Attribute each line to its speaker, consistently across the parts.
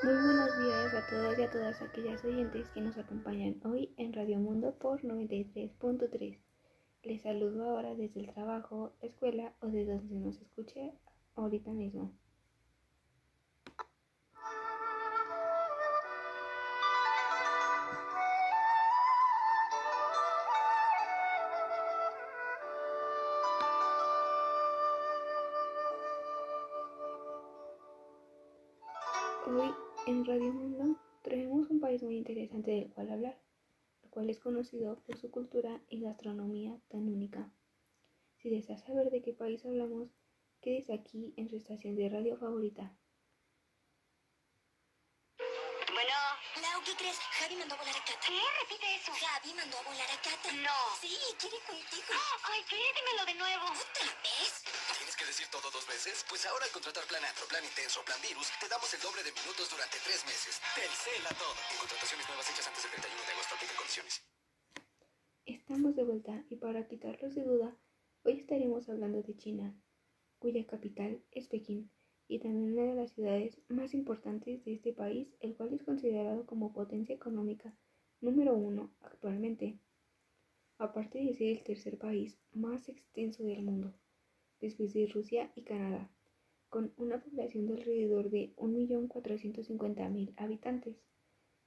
Speaker 1: Muy buenos días a todas y a todas aquellas oyentes que nos acompañan hoy en Radio Mundo por 93.3. Les saludo ahora desde el trabajo, escuela o desde donde nos escuche ahorita mismo. Hoy en Radio Mundo traemos un país muy interesante del cual hablar, el cual es conocido por su cultura y gastronomía tan única. Si deseas saber de qué país hablamos, quédese aquí en su estación de radio favorita.
Speaker 2: Javi mandó a volar a Cata.
Speaker 3: ¿qué? Repite eso.
Speaker 2: Javi mandó a volar a Cata.
Speaker 3: No.
Speaker 2: Sí, quiere contigo.
Speaker 3: Ay, ¿qué? Dímelo de nuevo.
Speaker 2: ¿Otra vez?
Speaker 4: ¿Tienes que decir todo dos veces? Pues ahora al contratar Plan Antro, Plan Intenso, Plan Virus, te damos el doble de minutos durante tres meses. Telcel a todo. En contrataciones nuevas hechas antes del 31 de agosto, aplica condiciones.
Speaker 1: Estamos de vuelta y para quitarlos de duda, hoy estaremos hablando de China, cuya capital es Pekín y también una de las ciudades más importantes de este país, el cual es considerado como potencia económica número uno actualmente, aparte de ser el tercer país más extenso del mundo, después de Rusia y Canadá, con una población de alrededor de 1.450.000 habitantes,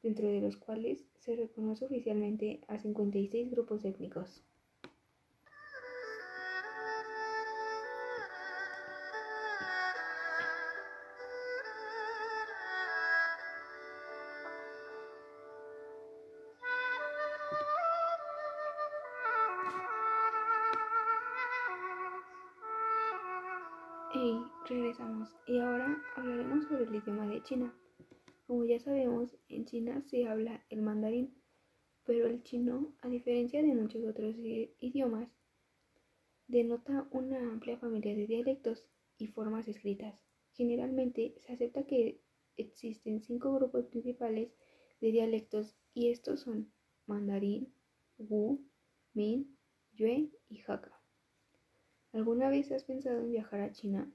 Speaker 1: dentro de los cuales se reconoce oficialmente a 56 grupos étnicos. Hey, regresamos y ahora hablaremos sobre el idioma de China. Como ya sabemos, en China se habla el mandarín, pero el chino, a diferencia de muchos otros idiomas, denota una amplia familia de dialectos y formas escritas. Generalmente se acepta que existen cinco grupos principales de dialectos y estos son mandarín, wu, min, yue y hakka. ¿Alguna vez has pensado en viajar a China?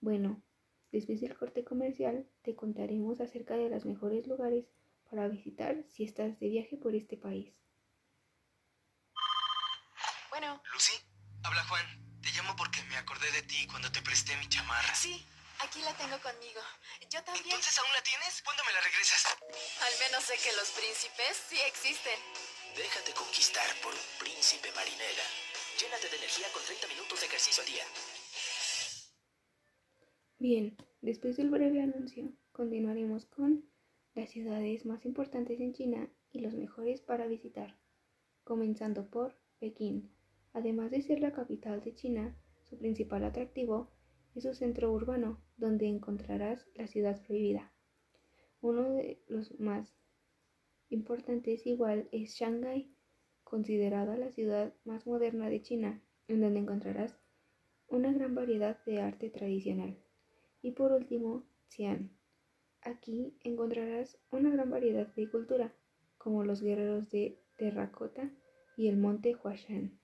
Speaker 1: Bueno, después del corte comercial te contaremos acerca de los mejores lugares para visitar si estás de viaje por este país.
Speaker 2: Bueno,
Speaker 5: Lucy, habla Juan. Te llamo porque me acordé de ti cuando te presté mi chamarra.
Speaker 2: sí, aquí la tengo conmigo. Yo también.
Speaker 5: ¿Entonces aún la tienes? ¿Cuándo me la regresas?
Speaker 2: Al menos sé que los príncipes sí existen.
Speaker 4: Déjate conquistar por un príncipe marinera. Llénate de energía con 30 minutos de ejercicio al día.
Speaker 1: Bien, después del breve anuncio, continuaremos con las ciudades más importantes en China y los mejores para visitar, comenzando por Pekín. Además de ser la capital de China, su principal atractivo es su centro urbano, donde encontrarás la ciudad prohibida. Uno de los más importantes igual es Shanghái, considerada la ciudad más moderna de China, en donde encontrarás una gran variedad de arte tradicional. Y por último, Xi'an. Aquí encontrarás una gran variedad de cultura, como los guerreros de terracota y el monte Huashan.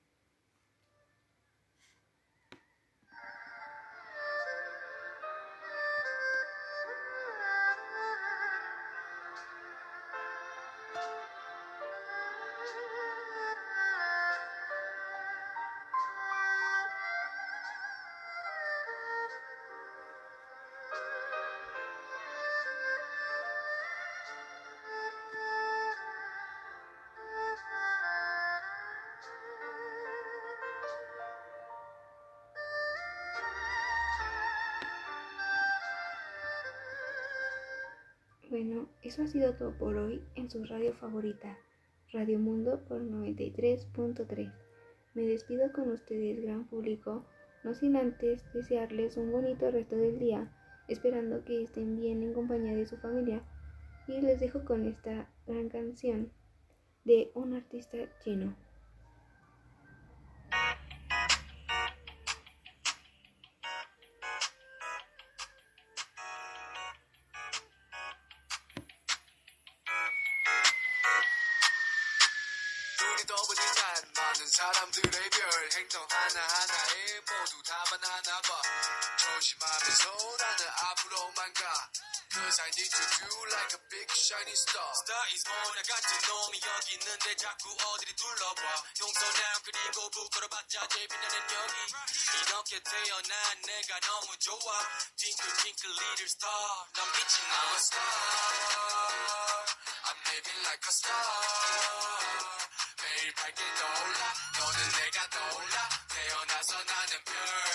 Speaker 1: Bueno, eso ha sido todo por hoy en su radio favorita, Radio Mundo por 93.3. Me despido con ustedes, gran público, no sin antes desearles un bonito resto del día, esperando que estén bien en compañía de su familia. Y les dejo con esta gran canción de un artista chino.
Speaker 6: 눈이 떠보니 난 많은 사람들의 별 행동 하나하나에 모두 답안 하나 봐 조심하면서 나는 앞으로만 가 Cause I need to do like a big shining star.
Speaker 5: Star is born 나 같은 놈이 여기 있는데 자꾸 어디를 둘러봐 용서남 그리고 부끄러봤자 제일 빛나는 여기 이렇게 태어난 내가 너무 좋아 Twinkle twinkle little star 난 빛이
Speaker 6: I'm a
Speaker 5: 나
Speaker 6: star. I'm living like a star. 매일 밝게 떠올라. 너는 내가 떠올라. 태어나서 나는 별, 별,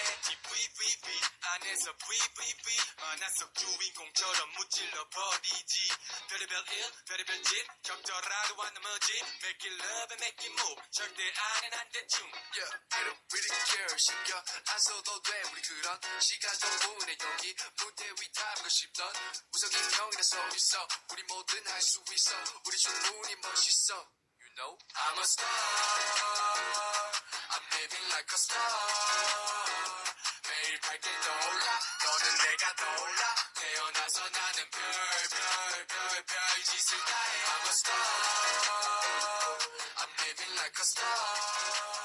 Speaker 6: 짓을 다 해.
Speaker 5: VVV 안에서 VVV 만화속 주인공처럼 무찔러 버리지 별의별 일 별의별 짓 적절하도 안 넘어지 Make it love and make it move 절대 안엔 안 대충
Speaker 6: Yeah, I don't really care. 신경 안 써도 돼. 우리 그런 시간도 보내 여기 무대 위 타고 싶던 우석이 형이나 서 있어. 우리 뭐든 할 수 있어. 우리 충분히 멋있어. You know, I'm a star. I'm living like a star. 매일 밝게 떠올라. 너는 내가 떠올라. 태어나서 나는 별, 별, 별, 별 짓을 다 해. I'm a star. I'm living like a star.